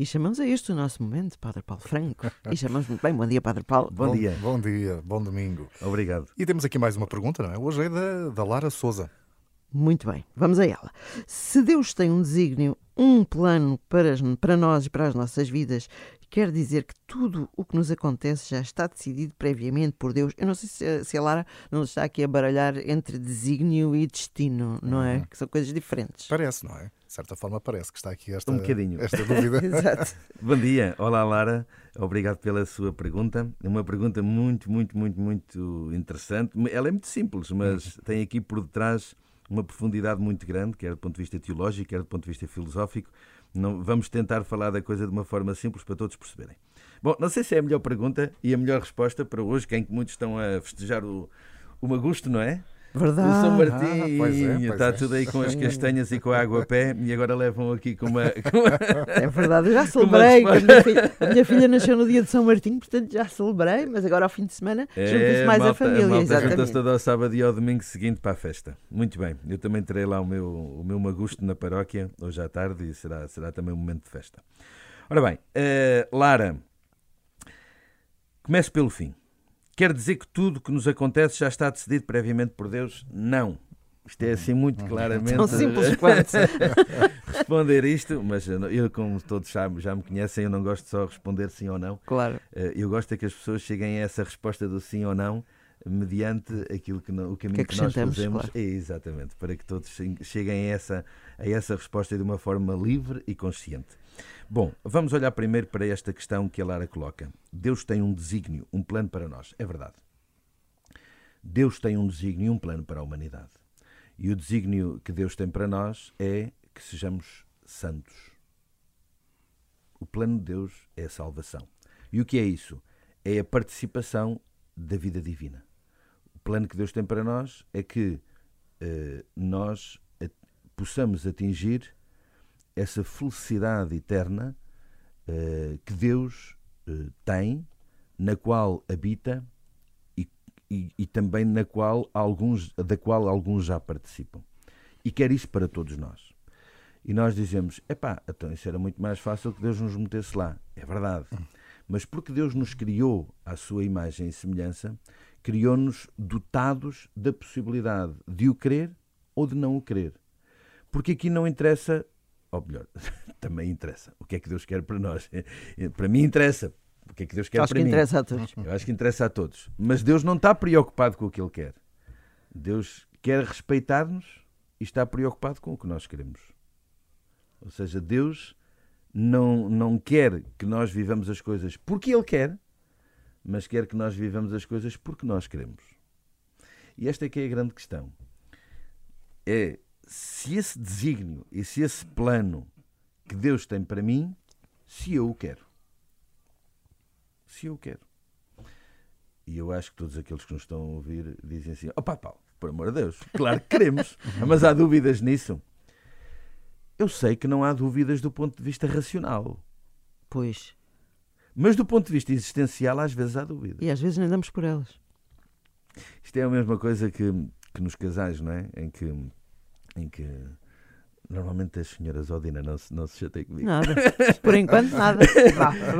E chamamos a este o nosso momento, Padre Paulo Franco. E chamamos muito bem. Bom dia, Padre Paulo. Bom, dia. Bom dia, bom domingo. Obrigado. E temos aqui mais uma pergunta, não é? Hoje é da, da Lara Souza. Muito bem, vamos a ela. Se Deus tem um desígnio, um plano para, para nós e para as nossas vidas, quer dizer que tudo o que nos acontece já está decidido previamente por Deus. Eu não sei se, se a Lara não está aqui a baralhar entre desígnio e destino, não é? Que são coisas diferentes. Parece, não é? De certa forma parece que está aqui esta, Um bocadinho. esta dúvida. Exato. Bom dia. Olá, Lara. Obrigado pela sua pergunta. É uma pergunta muito, muito, muito, muito interessante. Ela é muito simples, mas tem aqui por detrás uma profundidade muito grande, quer do ponto de vista teológico, quer do ponto de vista filosófico. Não, vamos tentar falar da coisa de uma forma simples para todos perceberem. Bom, não sei se é a melhor pergunta e a melhor resposta para hoje, que em que muitos estão a festejar o, o Magusto, não é? Verdade. O São Ah, Martinho pois é, está é. tudo aí com as castanhas e com a água a pé e agora levam aqui com uma. com uma- É verdade, eu já celebrei. A minha, filha, a minha filha nasceu no dia de São Martinho, portanto já celebrei, mas agora ao fim de semana junta-se mais a É, malta- família. malta junta-se toda ao sábado e ao domingo seguinte para a festa. Muito bem, eu também terei lá o meu, o meu magusto na paróquia hoje à tarde e será, será também um momento de festa. Ora bem, eh, Lara, comece pelo fim. Quer dizer que tudo que nos acontece já está decidido previamente por Deus? Não. Isto é assim muito claramente. Tão simples quanto. responder isto, mas eu, como todos já, já me conhecem, eu não gosto só de responder sim ou não. Claro. Eh, Eu gosto é que as pessoas cheguem a essa resposta do sim ou não mediante aquilo que o caminho que, nós acrescentamos, fazemos. claro. É, exatamente, para que todos che- cheguem a essa, a essa resposta de uma forma livre e consciente. Bom, vamos olhar primeiro para esta questão que a Lara coloca. Deus tem um desígnio, um plano para nós. É verdade. Deus tem um desígnio e um plano para a humanidade. E o desígnio que Deus tem para nós é que sejamos santos. O plano de Deus é a salvação. E o que é isso? É a participação da vida divina. O plano que Deus tem para nós é que eh, nós possamos atingir essa felicidade eterna eh, que Deus eh, tem, na qual habita e, e- e também na qual alguns, da qual alguns já participam. E quer isso para todos nós. E nós dizemos, epá, então isso era muito mais fácil que Deus nos metesse lá. É verdade. Mas porque Deus nos criou à sua imagem e semelhança, criou-nos dotados da possibilidade de o querer ou de não o querer. Porque aqui não interessa, ou melhor, também interessa, o que é que Deus quer para nós. Para mim interessa, o que é que Deus quer Acho para que mim. interessa a todos. Eu acho que interessa a todos. Mas Deus não está preocupado com o que Ele quer. Deus quer respeitar-nos e está preocupado com o que nós queremos. Ou seja, Deus não, não quer que nós vivamos as coisas porque Ele quer, mas quer que nós vivamos as coisas porque nós queremos. E esta é que é a grande questão. É se esse desígnio e se esse plano que Deus tem para mim, se eu o quero. Se eu o quero. E eu acho que todos aqueles que nos estão a ouvir dizem assim: opá, Paulo, por amor de Deus, claro que queremos, mas há dúvidas nisso. Eu sei que não há dúvidas do ponto de vista racional, Pois. mas do ponto de vista existencial, às vezes há dúvidas. E às vezes nem damos por elas. Isto é a mesma coisa que, que nos casais, não é? Em que, em que normalmente as senhoras Odina não se, não se chateiam comigo. Nada. Por enquanto, nada.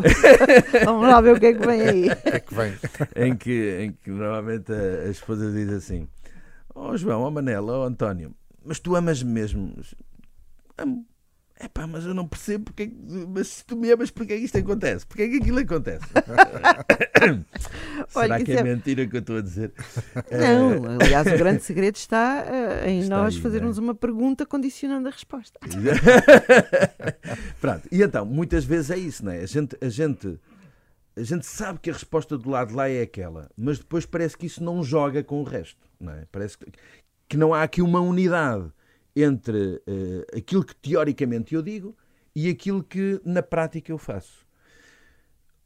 Vamos lá ver o que é que vem aí. É que vem? em que, em que normalmente a, a esposa diz assim: Ó João, ó Manela, ó António, mas tu amas mesmo? Amo. É pá, mas eu não percebo porque é que, mas se tu me amas, porque é que isto acontece? Porque é que aquilo acontece? Será Olha, que isso é é- mentira que eu estou a dizer? Não, aliás, o grande segredo está eh, em Está nós aí, fazermos uma pergunta condicionando a resposta. Pronto, e então, muitas vezes é isso, não é? A gente, a gente, a gente sabe que a resposta do lado de lá é aquela, mas depois parece que isso não joga com o resto, não é? Parece que, que não há aqui uma unidade entre eh, aquilo que teoricamente eu digo e aquilo que na prática eu faço.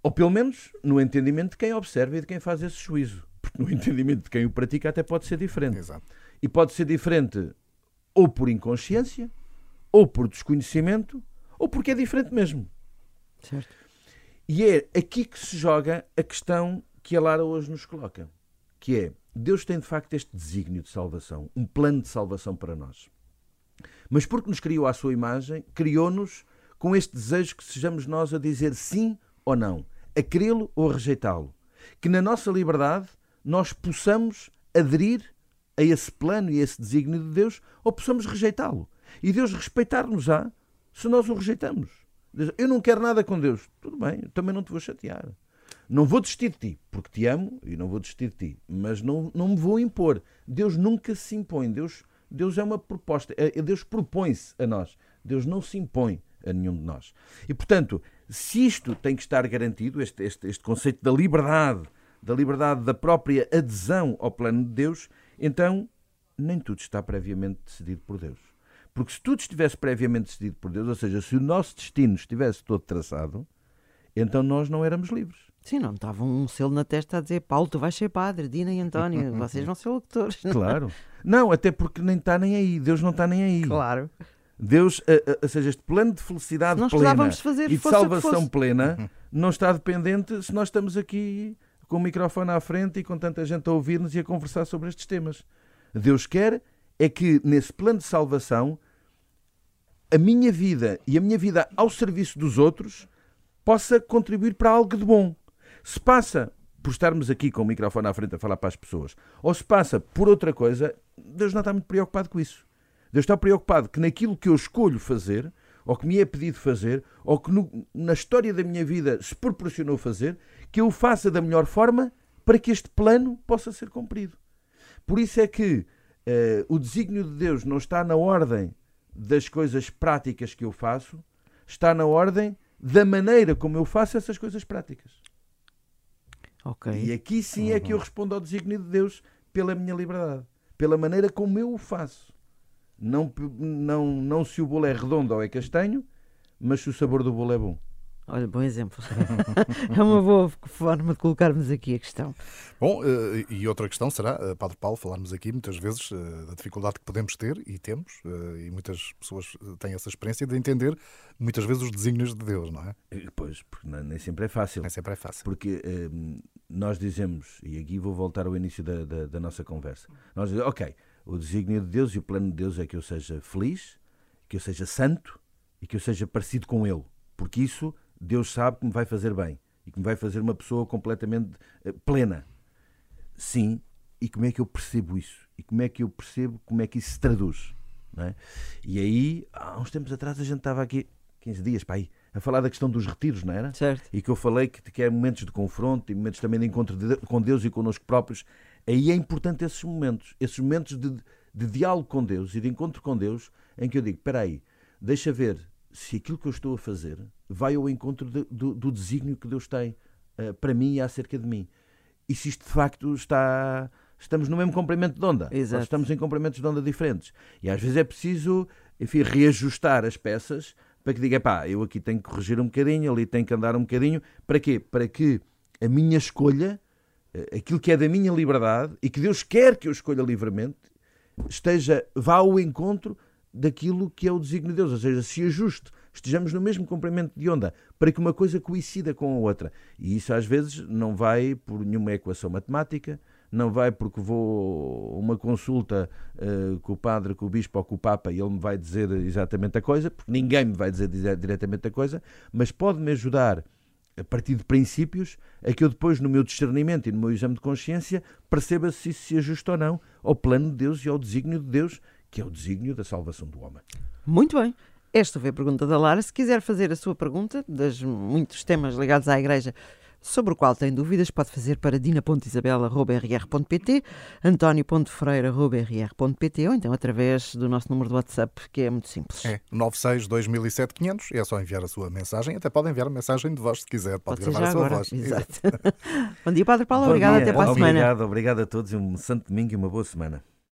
Ou pelo menos no entendimento de quem observa e de quem faz esse juízo. Porque no entendimento de quem o pratica até pode ser diferente. Exato. E pode ser diferente ou por inconsciência, ou por desconhecimento, ou porque é diferente mesmo. Certo. E é aqui que se joga a questão que a Lara hoje nos coloca, que é Deus tem de facto este desígnio de salvação, um plano de salvação para nós. Mas porque nos criou à sua imagem, criou-nos com este desejo que sejamos nós a dizer sim ou não, a querê-lo ou a rejeitá-lo. Que na nossa liberdade nós possamos aderir a esse plano e a esse desígnio de Deus ou possamos rejeitá-lo. E Deus respeitar-nos-á se nós o rejeitamos. Eu não quero nada com Deus. Tudo bem, também não te vou chatear. Não vou desistir de ti, porque te amo e não vou desistir de ti, mas não, não me vou impor. Deus nunca se impõe. Deus, Deus é uma proposta. É, Deus propõe-se a nós. Deus não se impõe a nenhum de nós. E, portanto, se isto tem que estar garantido, este, este, este conceito da liberdade, da liberdade da própria adesão ao plano de Deus, então nem tudo está previamente decidido por Deus. Porque se tudo estivesse previamente decidido por Deus, ou seja, se o nosso destino estivesse todo traçado, então nós não éramos livres. Sim, não estava um selo na testa a dizer Paulo, tu vais ser padre, Dina e António, vocês vão ser locutores. Claro. Não, até porque nem está nem aí. Deus não está nem aí. Claro. Deus, ou seja, este plano de felicidade nós plena fazer, e de salvação plena não está dependente se nós estamos aqui com o microfone à frente e com tanta gente a ouvir-nos e a conversar sobre estes temas. Deus quer é que nesse plano de salvação a minha vida e a minha vida ao serviço dos outros possa contribuir para algo de bom. Se passa por estarmos aqui com o microfone à frente a falar para as pessoas, ou se passa por outra coisa, Deus não está muito preocupado com isso. Deus está preocupado que naquilo que eu escolho fazer, ou que me é pedido fazer, ou que no, na história da minha vida se proporcionou fazer, que eu faça da melhor forma para que este plano possa ser cumprido. Por isso é que uh, o desígnio de Deus não está na ordem das coisas práticas que eu faço, está na ordem da maneira como eu faço essas coisas práticas. Okay. E aqui sim é que eu respondo ao desígnio de Deus pela minha liberdade, pela maneira como eu o faço. Não, não, não se o bolo é redondo ou é castanho, mas se o sabor do bolo é bom. Olha, bom exemplo. é uma boa forma de colocarmos aqui a questão. Bom, eh, e outra questão será, eh, Padre Paulo, falarmos aqui muitas vezes eh, da dificuldade que podemos ter, e temos, e muitas pessoas têm essa experiência de entender muitas vezes os desígnios de Deus, não é? Pois, porque nem sempre é fácil. Nem sempre é fácil. Porque nós dizemos, e aqui vou voltar ao início da, da, da nossa conversa, nós dizemos, ok, o desígnio de Deus e o plano de Deus é que eu seja feliz, que eu seja santo e que eu seja parecido com Ele. Porque isso Deus sabe que me vai fazer bem e que me vai fazer uma pessoa completamente eh, plena. Sim, e como é que eu percebo isso? E como é que eu percebo como é que isso se traduz? É? E aí, há uns tempos atrás, a gente estava aqui, 15 dias para aí, a falar da questão dos retiros, não era? Certo. E que eu falei que, que é momentos de confronto e momentos também de encontro de, com Deus e connosco próprios. Aí é importante esses momentos, esses momentos de, de diálogo com Deus e de encontro com Deus, em que eu digo: espera aí, deixa ver se aquilo que eu estou a fazer vai ao encontro de, do, do desígnio que Deus tem uh, para mim e acerca de mim. E se isto de facto está. Estamos no mesmo comprimento de onda. Exato. estamos em comprimentos de onda diferentes. E às vezes é preciso, enfim, reajustar as peças para que diga, pá, eu aqui tenho que corrigir um bocadinho, ali tenho que andar um bocadinho. Para quê? Para que a minha escolha, eh, aquilo que é da minha liberdade e que Deus quer que eu escolha livremente, esteja, vá ao encontro daquilo que é o desígnio de Deus, ou seja, se ajuste, estejamos no mesmo comprimento de onda, para que uma coisa coincida com a outra. E isso às vezes não vai por nenhuma equação matemática, não vai porque vou uma consulta uh, com o padre, com o bispo ou com o papa e ele me vai dizer exatamente a coisa, porque ninguém me vai dizer, diretamente a coisa, mas pode-me ajudar a partir de princípios, a que eu depois, no meu discernimento e no meu exame de consciência, perceba se isso se ajusta ou não ao plano de Deus e ao desígnio de Deus que é o desígnio da salvação do homem. Muito bem. Esta foi a pergunta da Lara. Se quiser fazer a sua pergunta, dos muitos temas ligados à Igreja, sobre o qual tem dúvidas, pode fazer para dina.isabela.rr.pt, antonio.freira.rr.pt ou então através do nosso número de WhatsApp, que é muito simples. É 96 2007 500, é só enviar a sua mensagem. Até pode enviar a mensagem de voz se quiser, pode, pode gravar a sua agora. voz. Exato. Bom dia, Padre Paulo. Obrigado, até para a obrigado, semana. Obrigado a todos, um santo domingo e uma boa semana.